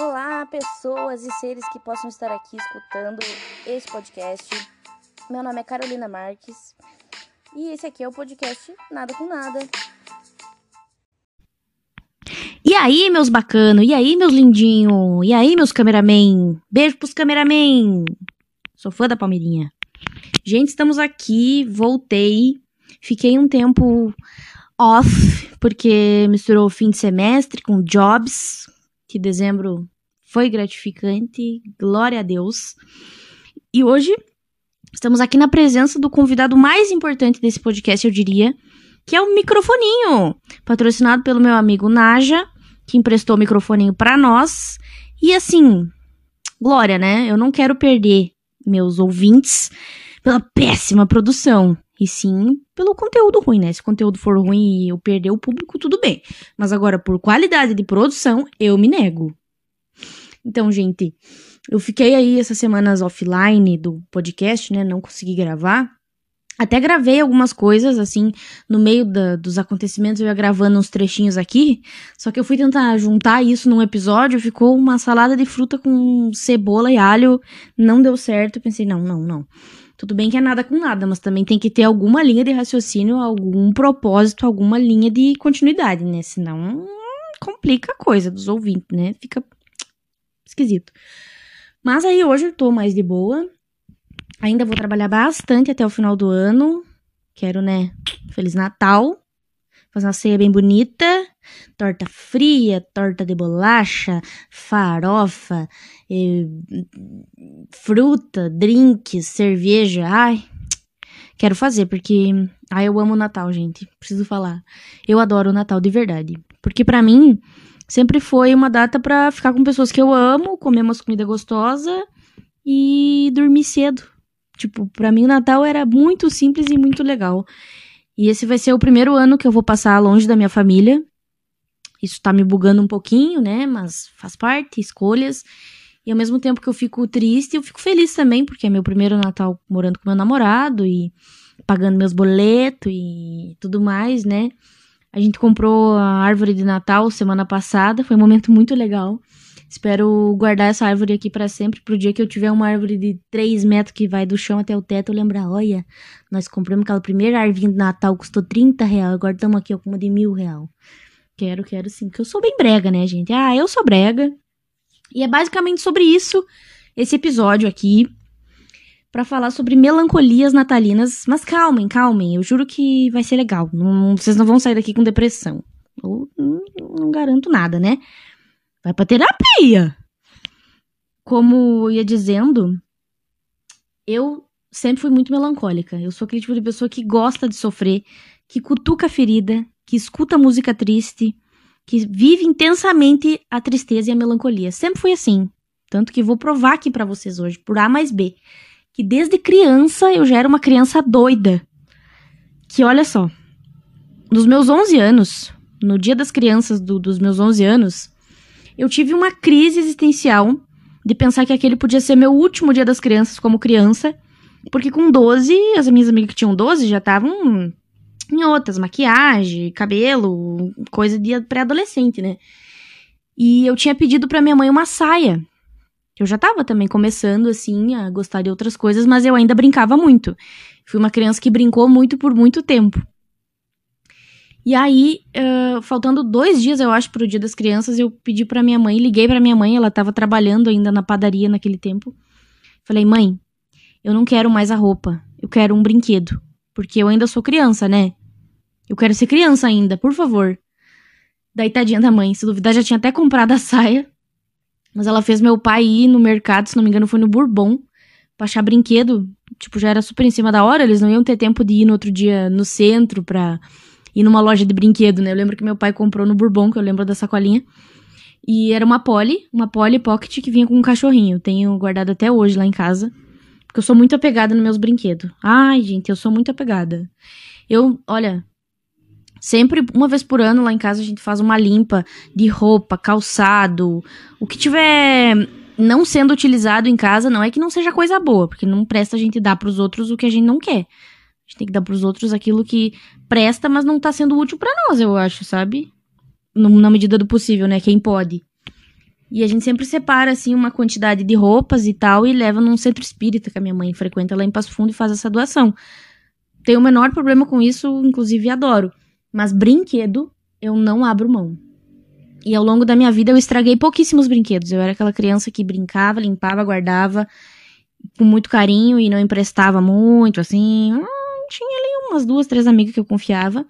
Olá, pessoas e seres que possam estar aqui escutando esse podcast. Meu nome é Carolina Marques e esse aqui é o podcast Nada com Nada. E aí, meus bacanos? E aí, meus lindinhos? E aí, meus cameramen? Beijo pros cameramen! Sou fã da Palmeirinha. Gente, estamos aqui, voltei. Fiquei um tempo off, porque misturou o fim de semestre com jobs, que dezembro foi gratificante, glória a Deus. E hoje estamos aqui na presença do convidado mais importante desse podcast, eu diria, que é o microfoninho, patrocinado pelo meu amigo Naja, que emprestou o microfoninho para nós. E assim, glória, né? Eu não quero perder meus ouvintes pela péssima produção. E sim pelo conteúdo ruim, né? Se o conteúdo for ruim e eu perder o público, tudo bem. Mas agora, por qualidade de produção, eu me nego. Então, gente, eu fiquei aí essas semanas offline do podcast, né? Não consegui gravar. Até gravei algumas coisas, assim, no meio da, dos acontecimentos, eu ia gravando uns trechinhos aqui. Só que eu fui tentar juntar isso num episódio, ficou uma salada de fruta com cebola e alho. Não deu certo. Pensei, não, não, não. Tudo bem que é nada com nada, mas também tem que ter alguma linha de raciocínio, algum propósito, alguma linha de continuidade, né? Senão complica a coisa dos ouvintes, né? Fica esquisito. Mas aí hoje eu tô mais de boa. Ainda vou trabalhar bastante até o final do ano. Quero, né? Feliz Natal. Fazer uma ceia bem bonita. Torta fria, torta de bolacha, farofa, fruta, drinks, cerveja. Ai, quero fazer, porque. Ai, eu amo o Natal, gente. Preciso falar. Eu adoro o Natal de verdade. Porque para mim, sempre foi uma data para ficar com pessoas que eu amo, comer umas comida gostosa e dormir cedo. Tipo, para mim o Natal era muito simples e muito legal. E esse vai ser o primeiro ano que eu vou passar longe da minha família. Isso tá me bugando um pouquinho, né? Mas faz parte, escolhas. E ao mesmo tempo que eu fico triste, eu fico feliz também, porque é meu primeiro Natal morando com meu namorado e pagando meus boletos e tudo mais, né? A gente comprou a árvore de Natal semana passada, foi um momento muito legal. Espero guardar essa árvore aqui para sempre, pro dia que eu tiver uma árvore de 3 metros que vai do chão até o teto, eu lembrar, olha, nós compramos aquela primeira árvore de Natal, custou 30 real, agora estamos aqui com uma de mil real. Quero, quero sim, porque eu sou bem brega, né, gente? Ah, eu sou brega. E é basicamente sobre isso esse episódio aqui para falar sobre melancolias natalinas. Mas calmem, calmem, eu juro que vai ser legal. Não, vocês não vão sair daqui com depressão. Eu não, não garanto nada, né? Vai pra terapia. Como ia dizendo, eu sempre fui muito melancólica. Eu sou aquele tipo de pessoa que gosta de sofrer, que cutuca a ferida, que escuta música triste, que vive intensamente a tristeza e a melancolia. Sempre fui assim. Tanto que vou provar aqui para vocês hoje, por A mais B que desde criança eu já era uma criança doida. Que olha só, nos meus 11 anos, no dia das crianças do, dos meus 11 anos, eu tive uma crise existencial de pensar que aquele podia ser meu último dia das crianças como criança, porque com 12, as minhas amigas que tinham 12 já estavam em outras, maquiagem, cabelo, coisa de pré-adolescente, né? E eu tinha pedido para minha mãe uma saia eu já tava também começando, assim, a gostar de outras coisas, mas eu ainda brincava muito. Fui uma criança que brincou muito por muito tempo. E aí, uh, faltando dois dias, eu acho, pro Dia das Crianças, eu pedi pra minha mãe, liguei pra minha mãe, ela tava trabalhando ainda na padaria naquele tempo. Falei, mãe, eu não quero mais a roupa, eu quero um brinquedo. Porque eu ainda sou criança, né? Eu quero ser criança ainda, por favor. Daí, tadinha da mãe, se duvidar, já tinha até comprado a saia. Mas ela fez meu pai ir no mercado, se não me engano, foi no Bourbon, pra achar brinquedo. Tipo, já era super em cima da hora, eles não iam ter tempo de ir no outro dia no centro pra ir numa loja de brinquedo, né? Eu lembro que meu pai comprou no Bourbon, que eu lembro da sacolinha. E era uma Polly, uma Polly Pocket que vinha com um cachorrinho. tenho guardado até hoje lá em casa. Porque eu sou muito apegada nos meus brinquedos. Ai, gente, eu sou muito apegada. Eu, olha, Sempre, uma vez por ano, lá em casa, a gente faz uma limpa de roupa, calçado, o que tiver não sendo utilizado em casa, não é que não seja coisa boa, porque não presta a gente dar para os outros o que a gente não quer. A gente tem que dar para os outros aquilo que presta, mas não tá sendo útil para nós, eu acho, sabe? No, na medida do possível, né? Quem pode. E a gente sempre separa, assim, uma quantidade de roupas e tal e leva num centro espírita que a minha mãe frequenta lá em Passo Fundo e faz essa doação. Tenho o menor problema com isso, inclusive adoro. Mas brinquedo, eu não abro mão. E ao longo da minha vida eu estraguei pouquíssimos brinquedos. Eu era aquela criança que brincava, limpava, guardava com muito carinho e não emprestava muito, assim. Hum, tinha ali umas duas, três amigas que eu confiava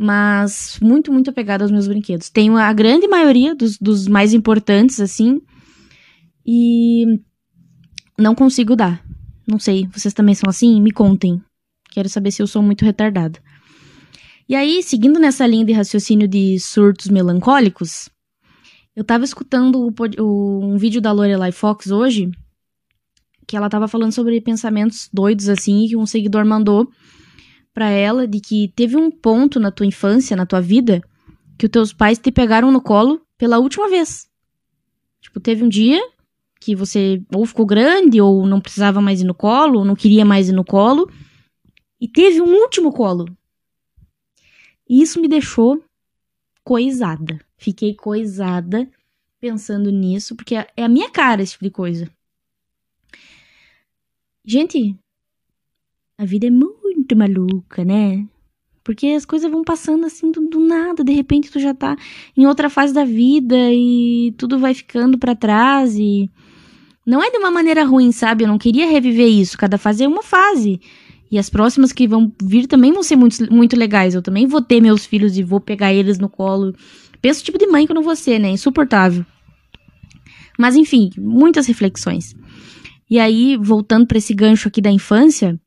mas muito, muito apegada aos meus brinquedos. Tenho a grande maioria dos, dos mais importantes, assim, e não consigo dar. Não sei, vocês também são assim? Me contem. Quero saber se eu sou muito retardada. E aí, seguindo nessa linha de raciocínio de surtos melancólicos, eu tava escutando o, o, um vídeo da Lorelai Fox hoje, que ela tava falando sobre pensamentos doidos, assim, que um seguidor mandou para ela de que teve um ponto na tua infância, na tua vida, que os teus pais te pegaram no colo pela última vez. Tipo, teve um dia que você ou ficou grande, ou não precisava mais ir no colo, ou não queria mais ir no colo, e teve um último colo. E isso me deixou coisada. Fiquei coisada pensando nisso, porque é a minha cara esse tipo de coisa. Gente, a vida é muito maluca, né? Porque as coisas vão passando assim do, do, nada, de repente tu já tá em outra fase da vida e tudo vai ficando para trás e não é de uma maneira ruim, sabe? Eu não queria reviver isso, cada fase é uma fase. E as próximas que vão vir também vão ser muito, muito legais. Eu também vou ter meus filhos e vou pegar eles no colo. Penso o tipo de mãe que eu não vou ser, né? Insuportável. Mas enfim, muitas reflexões. E aí, voltando para esse gancho aqui da infância,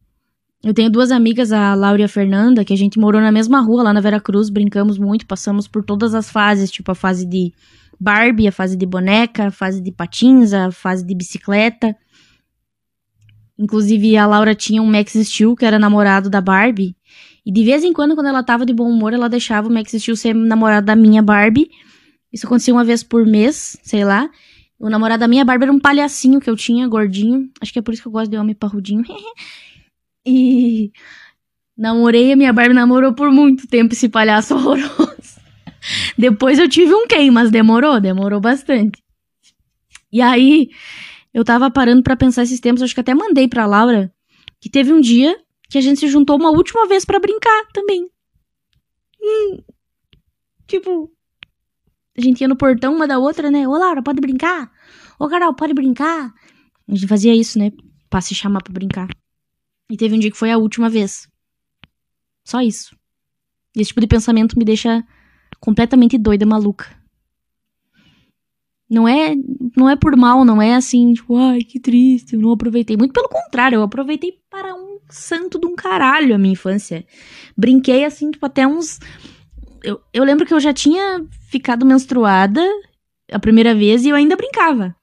eu tenho duas amigas, a Laura e a Fernanda, que a gente morou na mesma rua lá na Vera Cruz, brincamos muito, passamos por todas as fases, tipo a fase de Barbie, a fase de boneca, a fase de patins, a fase de bicicleta. Inclusive, a Laura tinha um Max Steel, que era namorado da Barbie. E de vez em quando, quando ela tava de bom humor, ela deixava o Max Steel ser namorado da minha Barbie. Isso acontecia uma vez por mês, sei lá. O namorado da minha Barbie era um palhacinho que eu tinha, gordinho. Acho que é por isso que eu gosto de homem parrudinho. E namorei, a minha Barbie namorou por muito tempo esse palhaço horroroso. Depois eu tive um Ken, mas demorou, demorou bastante. E aí, eu tava parando para pensar esses tempos, acho que até mandei pra Laura, que teve um dia que a gente se juntou uma última vez para brincar também. Hum, tipo, a gente ia no portão uma da outra, né? Ô, Laura, pode brincar? Ô, Carol, pode brincar? A gente fazia isso, né? Pra se chamar pra brincar. E teve um dia que foi a última vez. Só isso. Esse tipo de pensamento me deixa completamente doida, maluca. Não é, não é por mal, não é assim, tipo, ai, que triste, eu não aproveitei. Muito pelo contrário, eu aproveitei para um santo de um caralho a minha infância. Brinquei assim, tipo, até uns. Eu, eu lembro que eu já tinha ficado menstruada a primeira vez e eu ainda brincava.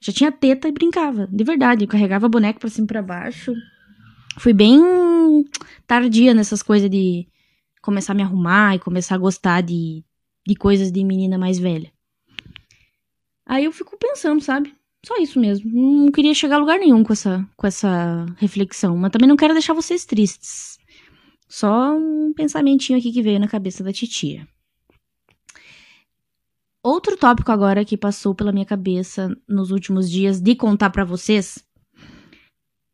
Já tinha teta e brincava, de verdade. Eu carregava boneco pra cima e pra baixo fui bem tardia nessas coisas de começar a me arrumar e começar a gostar de, de coisas de menina mais velha. Aí eu fico pensando, sabe? Só isso mesmo. Não queria chegar a lugar nenhum com essa, com essa reflexão. Mas também não quero deixar vocês tristes. Só um pensamentinho aqui que veio na cabeça da titia. Outro tópico agora que passou pela minha cabeça nos últimos dias de contar para vocês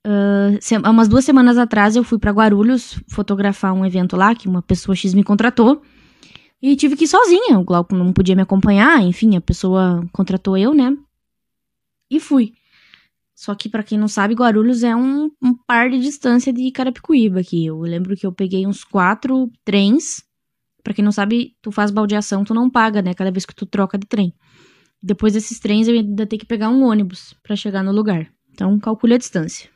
Uh, umas duas semanas atrás eu fui para Guarulhos fotografar um evento lá que uma pessoa X me contratou e tive que ir sozinha. O Glauco não podia me acompanhar, enfim, a pessoa contratou eu, né? E fui. Só que para quem não sabe, Guarulhos é um, um, par de distância de Carapicuíba aqui. Eu lembro que eu peguei uns quatro trens. Para quem não sabe, tu faz baldeação, tu não paga, né? Cada vez que tu troca de trem. Depois desses trens eu ainda tenho que pegar um ônibus para chegar no lugar. Então calcule a distância.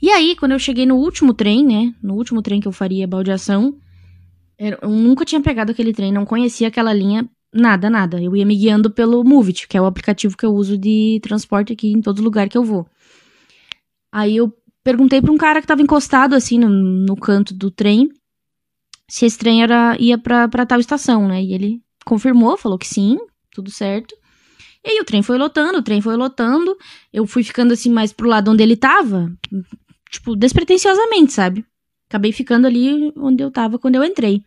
E aí, quando eu cheguei no último trem, né? No último trem que eu faria baldeação, eu nunca tinha pegado aquele trem, não conhecia aquela linha, nada, nada. Eu ia me guiando pelo Movit, que é o aplicativo que eu uso de transporte aqui em todo lugar que eu vou. Aí eu perguntei pra um cara que tava encostado assim no, no canto do trem se esse trem era, ia pra tal estação, né? E ele confirmou, falou que sim, tudo certo. E aí o trem foi lotando, o trem foi lotando. Eu fui ficando assim mais pro lado onde ele tava, tipo, despretensiosamente, sabe? Acabei ficando ali onde eu tava quando eu entrei.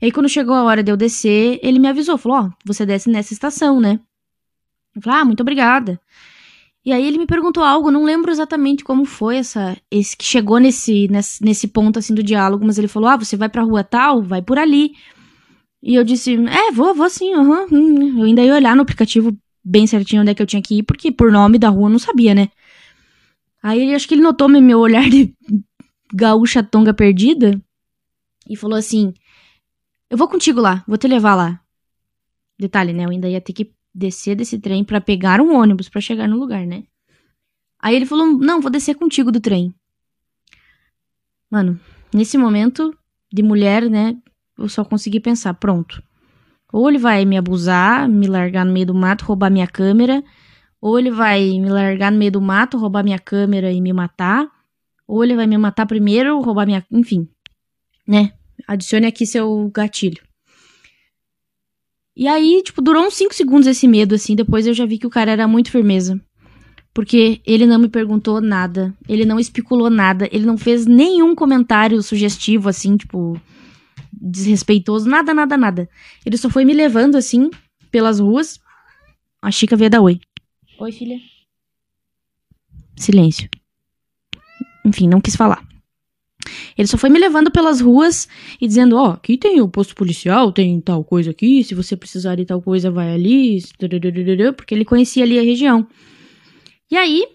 E aí, quando chegou a hora de eu descer, ele me avisou, falou, ó, oh, você desce nessa estação, né? Eu falei, ah, muito obrigada. E aí ele me perguntou algo, não lembro exatamente como foi essa, esse que chegou nesse, nesse, nesse ponto assim do diálogo, mas ele falou: "Ah, você vai pra rua tal, vai por ali". E eu disse: "É, vou, vou sim, aham". Uhum. Eu ainda ia olhar no aplicativo bem certinho onde é que eu tinha que ir, porque por nome da rua eu não sabia, né? Aí ele, acho que ele notou meu olhar de gaúcha tonga perdida e falou assim: "Eu vou contigo lá, vou te levar lá". Detalhe, né? Eu ainda ia ter que descer desse trem para pegar um ônibus para chegar no lugar, né? Aí ele falou: Não, vou descer contigo do trem. Mano, nesse momento de mulher, né? Eu só consegui pensar: pronto. Ou ele vai me abusar, me largar no meio do mato, roubar minha câmera. Ou ele vai me largar no meio do mato, roubar minha câmera e me matar. Ou ele vai me matar primeiro, roubar minha. Enfim. Né? Adicione aqui seu gatilho. E aí, tipo, durou uns 5 segundos esse medo, assim. Depois eu já vi que o cara era muito firmeza. Porque ele não me perguntou nada. Ele não especulou nada. Ele não fez nenhum comentário sugestivo, assim, tipo, desrespeitoso. Nada, nada, nada. Ele só foi me levando, assim, pelas ruas. A Chica veio dar oi. Oi, filha. Silêncio. Enfim, não quis falar. Ele só foi me levando pelas ruas e dizendo: Ó, oh, aqui tem o posto policial, tem tal coisa aqui, se você precisar de tal coisa, vai ali, porque ele conhecia ali a região. E aí,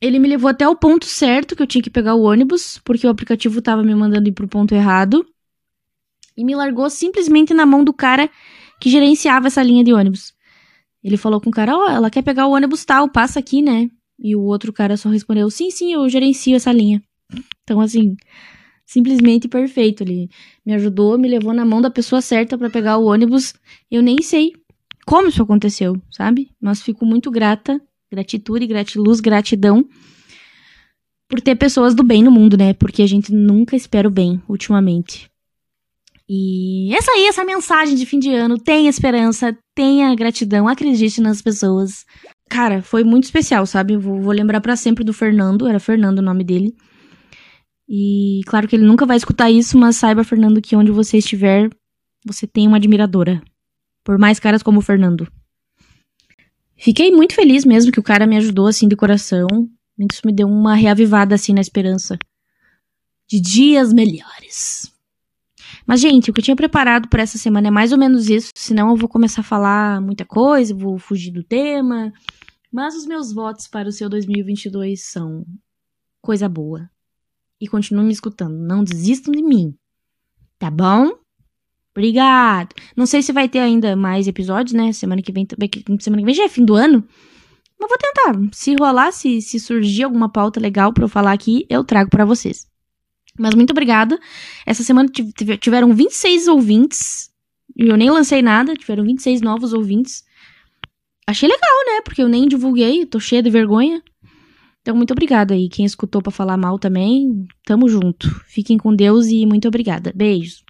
ele me levou até o ponto certo que eu tinha que pegar o ônibus, porque o aplicativo estava me mandando ir pro ponto errado, e me largou simplesmente na mão do cara que gerenciava essa linha de ônibus. Ele falou com o cara: Ó, oh, ela quer pegar o ônibus tal, passa aqui, né? E o outro cara só respondeu: Sim, sim, eu gerencio essa linha. Então, assim, simplesmente perfeito. Ele me ajudou, me levou na mão da pessoa certa para pegar o ônibus. Eu nem sei como isso aconteceu, sabe? Mas fico muito grata, gratitude, gratiluz, gratidão por ter pessoas do bem no mundo, né? Porque a gente nunca espera o bem ultimamente. E essa aí, essa mensagem de fim de ano, tenha esperança, tenha gratidão, acredite nas pessoas. Cara, foi muito especial, sabe? Vou, vou lembrar para sempre do Fernando, era Fernando o nome dele. E claro que ele nunca vai escutar isso, mas saiba, Fernando, que onde você estiver, você tem uma admiradora. Por mais caras como o Fernando. Fiquei muito feliz mesmo que o cara me ajudou assim de coração. Isso me deu uma reavivada assim na esperança de dias melhores. Mas, gente, o que eu tinha preparado para essa semana é mais ou menos isso. Senão eu vou começar a falar muita coisa, vou fugir do tema. Mas os meus votos para o seu 2022 são coisa boa e continuem me escutando. Não desistam de mim. Tá bom? Obrigado. Não sei se vai ter ainda mais episódios, né? Semana que vem, semana que vem já é fim do ano. Mas vou tentar. Se rolar, se, se surgir alguma pauta legal para eu falar aqui, eu trago para vocês. Mas muito obrigada. Essa semana tiveram 26 ouvintes. E eu nem lancei nada, tiveram 26 novos ouvintes. Achei legal, né? Porque eu nem divulguei, tô cheia de vergonha. Então, muito obrigada aí. Quem escutou para falar mal também, tamo junto. Fiquem com Deus e muito obrigada. Beijos.